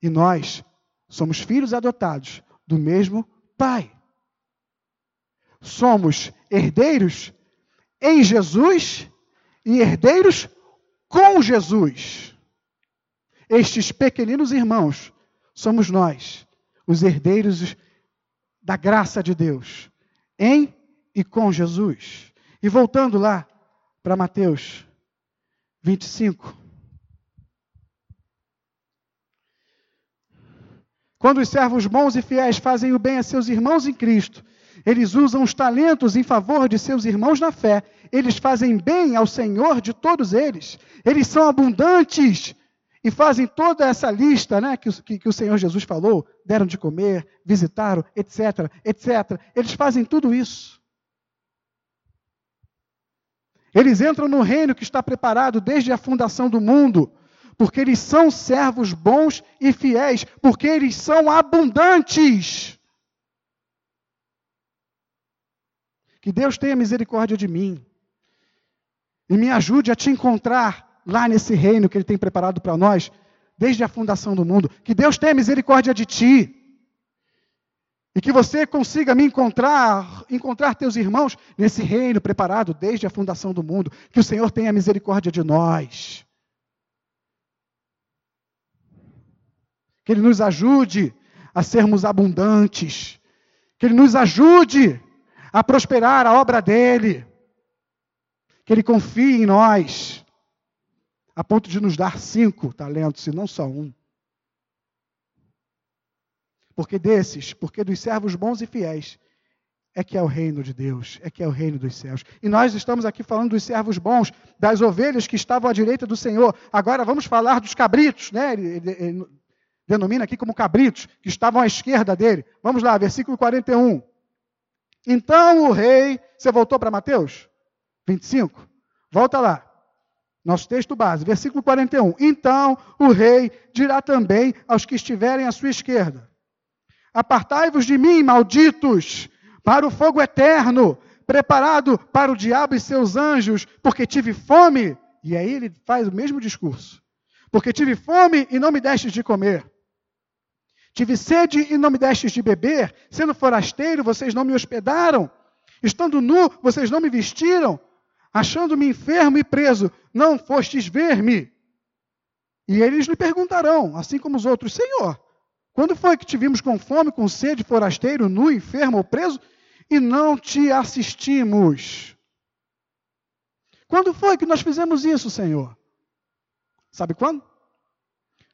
e nós somos filhos adotados do mesmo Pai. Somos herdeiros em Jesus e herdeiros com Jesus. Estes pequeninos irmãos somos nós, os herdeiros da graça de Deus, em e com Jesus. E voltando lá para Mateus 25. Quando os servos bons e fiéis fazem o bem a seus irmãos em Cristo, eles usam os talentos em favor de seus irmãos na fé. Eles fazem bem ao Senhor de todos eles. Eles são abundantes e fazem toda essa lista né, que, que, que o Senhor Jesus falou: deram de comer, visitaram, etc, etc. Eles fazem tudo isso. Eles entram no reino que está preparado desde a fundação do mundo, porque eles são servos bons e fiéis, porque eles são abundantes. Que Deus tenha misericórdia de mim e me ajude a te encontrar lá nesse reino que Ele tem preparado para nós desde a fundação do mundo. Que Deus tenha misericórdia de ti. E que você consiga me encontrar, encontrar teus irmãos nesse reino preparado desde a fundação do mundo. Que o Senhor tenha misericórdia de nós. Que Ele nos ajude a sermos abundantes. Que Ele nos ajude a prosperar a obra dele. Que ele confie em nós, a ponto de nos dar cinco talentos, e não só um. Porque desses, porque dos servos bons e fiéis, é que é o reino de Deus, é que é o reino dos céus. E nós estamos aqui falando dos servos bons, das ovelhas que estavam à direita do Senhor. Agora vamos falar dos cabritos, né? Ele, ele, ele denomina aqui como cabritos, que estavam à esquerda dele. Vamos lá, versículo 41. Então o rei. Você voltou para Mateus? 25? Volta lá. Nosso texto base, versículo 41. Então o rei dirá também aos que estiverem à sua esquerda: Apartai-vos de mim, malditos, para o fogo eterno, preparado para o diabo e seus anjos, porque tive fome. E aí ele faz o mesmo discurso. Porque tive fome e não me destes de comer. Tive sede e não me destes de beber. Sendo forasteiro, vocês não me hospedaram. Estando nu, vocês não me vestiram. Achando-me enfermo e preso, não fostes ver-me. E eles lhe perguntarão, assim como os outros: Senhor, quando foi que te vimos com fome, com sede, forasteiro, nu, enfermo ou preso, e não te assistimos? Quando foi que nós fizemos isso, Senhor? Sabe quando?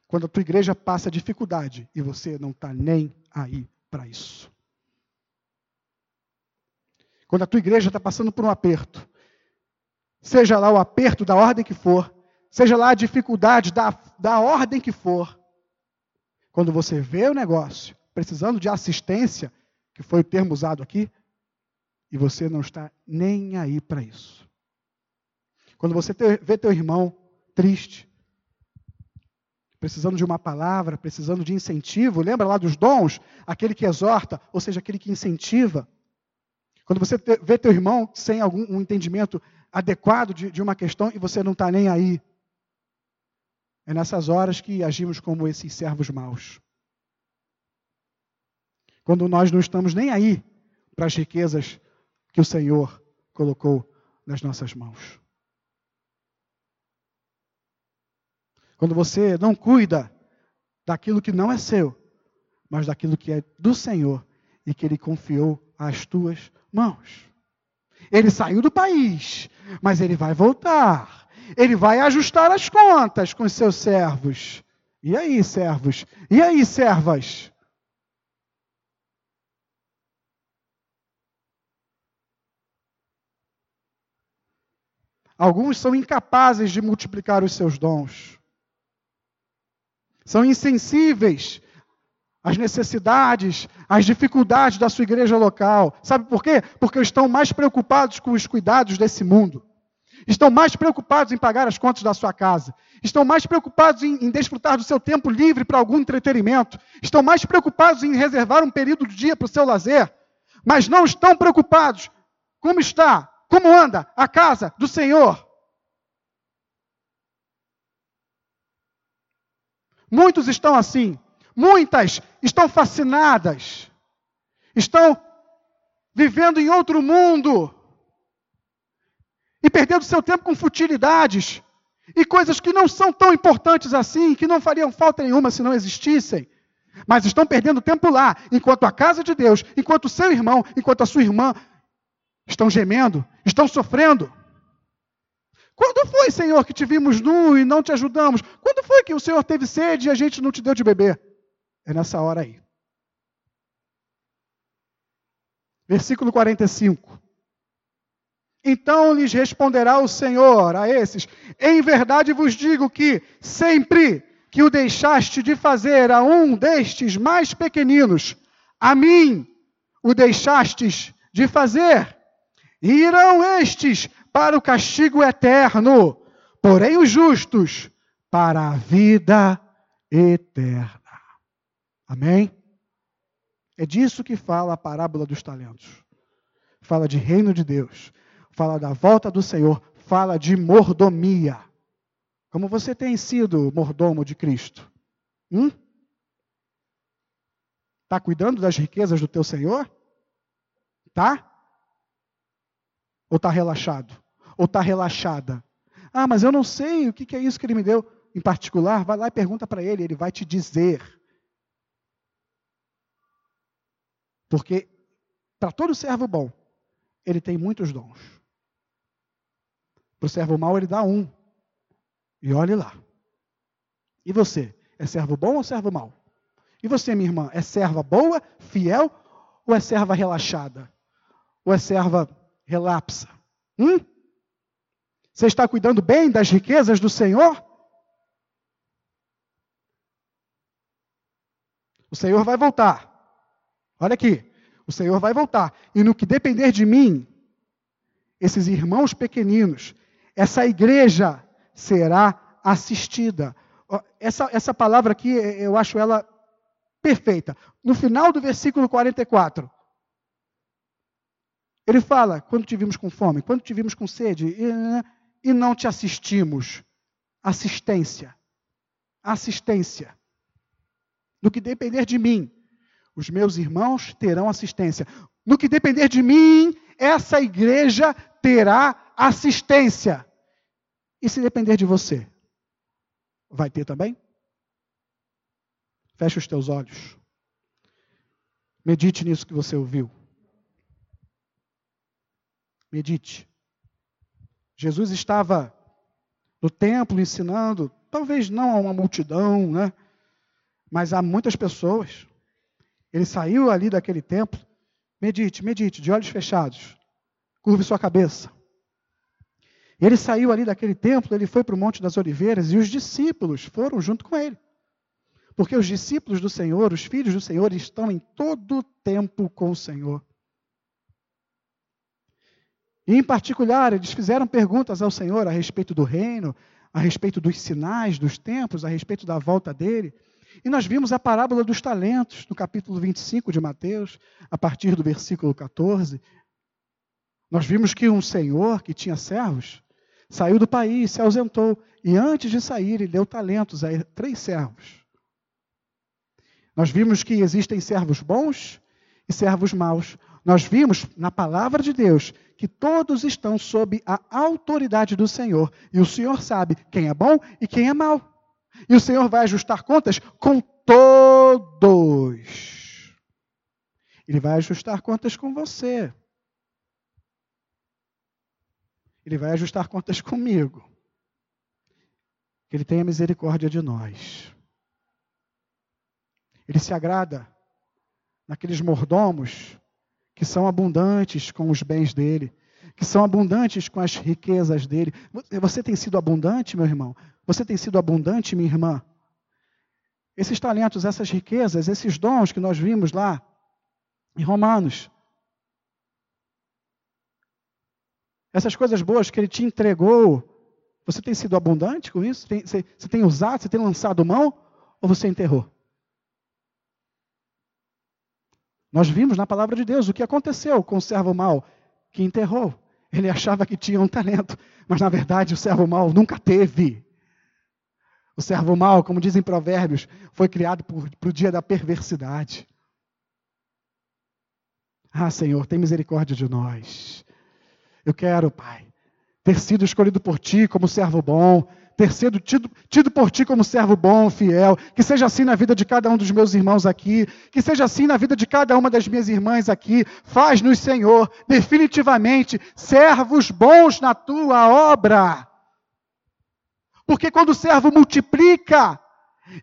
Quando a tua igreja passa dificuldade e você não está nem aí para isso. Quando a tua igreja está passando por um aperto, seja lá o aperto da ordem que for, seja lá a dificuldade da, da ordem que for, quando você vê o negócio precisando de assistência, que foi o termo usado aqui, e você não está nem aí para isso. Quando você vê teu irmão triste, precisando de uma palavra, precisando de incentivo. Lembra lá dos dons? Aquele que exorta, ou seja, aquele que incentiva. Quando você vê teu irmão sem algum um entendimento adequado de, de uma questão e você não está nem aí. É nessas horas que agimos como esses servos maus. Quando nós não estamos nem aí para as riquezas que o Senhor colocou nas nossas mãos. Quando você não cuida daquilo que não é seu, mas daquilo que é do Senhor e que Ele confiou às tuas mãos. Ele saiu do país, mas ele vai voltar. Ele vai ajustar as contas com os seus servos. E aí, servos? E aí, servas? Alguns são incapazes de multiplicar os seus dons são insensíveis as necessidades, as dificuldades da sua igreja local. Sabe por quê? Porque estão mais preocupados com os cuidados desse mundo. Estão mais preocupados em pagar as contas da sua casa. Estão mais preocupados em, em desfrutar do seu tempo livre para algum entretenimento. Estão mais preocupados em reservar um período do dia para o seu lazer. Mas não estão preocupados como está, como anda a casa do Senhor. Muitos estão assim. Muitas estão fascinadas, estão vivendo em outro mundo perdendo seu tempo com futilidades e coisas que não são tão importantes assim, que não fariam falta nenhuma se não existissem. Mas estão perdendo tempo lá, enquanto a casa de Deus, enquanto o seu irmão, enquanto a sua irmã estão gemendo, estão sofrendo. Quando foi, Senhor, que te vimos nu e não te ajudamos? Quando foi que o Senhor teve sede e a gente não te deu de beber? É nessa hora aí. Versículo 45. Então lhes responderá o Senhor a esses: Em verdade vos digo que sempre que o deixaste de fazer a um destes mais pequeninos, a mim o deixastes de fazer. Irão estes para o castigo eterno, porém os justos para a vida eterna. Amém? É disso que fala a parábola dos talentos. Fala de reino de Deus, fala da volta do Senhor, fala de mordomia. Como você tem sido mordomo de Cristo? Hum? Está cuidando das riquezas do teu Senhor? Tá? Ou está relaxado? Ou está relaxada? Ah, mas eu não sei o que é isso que ele me deu em particular. Vai lá e pergunta para ele, ele vai te dizer. Porque para todo servo bom, ele tem muitos dons. O servo mau, ele dá um. E olhe lá. E você? É servo bom ou servo mau? E você, minha irmã, é serva boa, fiel ou é serva relaxada? Ou é serva relapsa? Hum? Você está cuidando bem das riquezas do Senhor? O Senhor vai voltar. Olha aqui, o Senhor vai voltar. E no que depender de mim, esses irmãos pequeninos, essa igreja será assistida. Essa, essa palavra aqui, eu acho ela perfeita. No final do versículo 44, ele fala: quando te vimos com fome, quando te vimos com sede, e, e não te assistimos. Assistência. Assistência. No que depender de mim, os meus irmãos terão assistência. No que depender de mim, essa igreja terá assistência. E se depender de você, vai ter também? Feche os teus olhos. Medite nisso que você ouviu. Medite. Jesus estava no templo ensinando, talvez não a uma multidão, né? mas a muitas pessoas. Ele saiu ali daquele templo. Medite, medite, de olhos fechados. Curve sua cabeça. Ele saiu ali daquele templo, ele foi para o Monte das Oliveiras e os discípulos foram junto com ele. Porque os discípulos do Senhor, os filhos do Senhor, estão em todo o tempo com o Senhor. E, em particular, eles fizeram perguntas ao Senhor a respeito do reino, a respeito dos sinais dos tempos, a respeito da volta dele. E nós vimos a parábola dos talentos, no capítulo 25 de Mateus, a partir do versículo 14. Nós vimos que um senhor que tinha servos saiu do país, se ausentou, e antes de sair, ele deu talentos a três servos. Nós vimos que existem servos bons e servos maus. Nós vimos na palavra de Deus que todos estão sob a autoridade do Senhor, e o Senhor sabe quem é bom e quem é mau. E o Senhor vai ajustar contas com todos. Ele vai ajustar contas com você. Ele vai ajustar contas comigo. Que Ele tenha misericórdia de nós. Ele se agrada naqueles mordomos que são abundantes com os bens dele, que são abundantes com as riquezas dele. Você tem sido abundante, meu irmão? Você tem sido abundante, minha irmã? esses talentos, essas riquezas, esses dons que nós vimos lá em Romanos. Essas coisas boas que ele te entregou, você tem sido abundante com isso? Tem, você, você tem usado, você tem lançado mão? Ou você enterrou? Nós vimos na palavra de Deus o que aconteceu com o servo mau que enterrou. Ele achava que tinha um talento, mas na verdade o servo mau nunca teve. O servo mau, como dizem provérbios, foi criado para o dia da perversidade. Ah, Senhor, tem misericórdia de nós. Eu quero, Pai, ter sido escolhido por Ti como servo bom, ter sido tido, tido por Ti como servo bom, fiel. Que seja assim na vida de cada um dos meus irmãos aqui, que seja assim na vida de cada uma das minhas irmãs aqui. Faz-nos, Senhor, definitivamente servos bons na Tua obra. Porque quando o servo multiplica,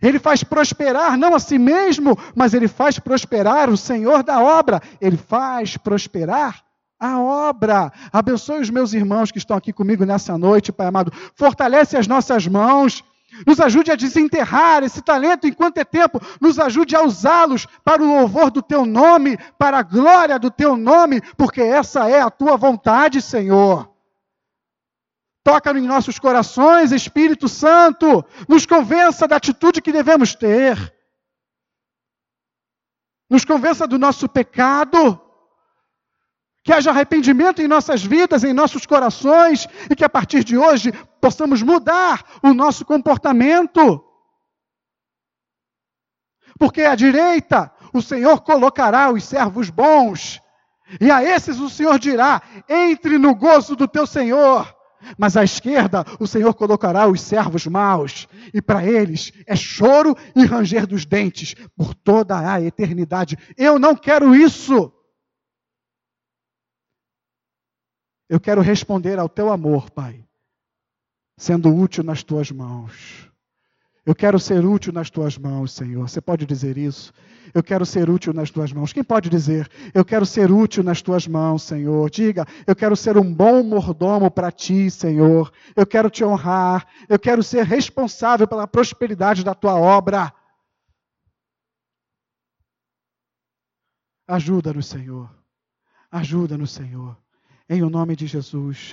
ele faz prosperar não a si mesmo, mas ele faz prosperar o Senhor da obra. Ele faz prosperar a obra. Abençoe os meus irmãos que estão aqui comigo nessa noite, Pai amado. Fortalece as nossas mãos. Nos ajude a desenterrar esse talento enquanto é tempo. Nos ajude a usá-los para o louvor do teu nome, para a glória do teu nome, porque essa é a tua vontade, Senhor. Toca em nossos corações, Espírito Santo, nos convença da atitude que devemos ter. Nos convença do nosso pecado. Que haja arrependimento em nossas vidas, em nossos corações, e que a partir de hoje possamos mudar o nosso comportamento. Porque à direita o Senhor colocará os servos bons, e a esses o Senhor dirá: entre no gozo do teu Senhor. Mas à esquerda o Senhor colocará os servos maus, e para eles é choro e ranger dos dentes por toda a eternidade. Eu não quero isso. Eu quero responder ao teu amor, Pai, sendo útil nas tuas mãos. Eu quero ser útil nas tuas mãos, Senhor. Você pode dizer isso? Eu quero ser útil nas tuas mãos. Quem pode dizer? Eu quero ser útil nas tuas mãos, Senhor. Diga, eu quero ser um bom mordomo para ti, Senhor. Eu quero te honrar. Eu quero ser responsável pela prosperidade da tua obra. Ajuda-nos, Senhor. Ajuda-nos, Senhor. Em o nome de Jesus.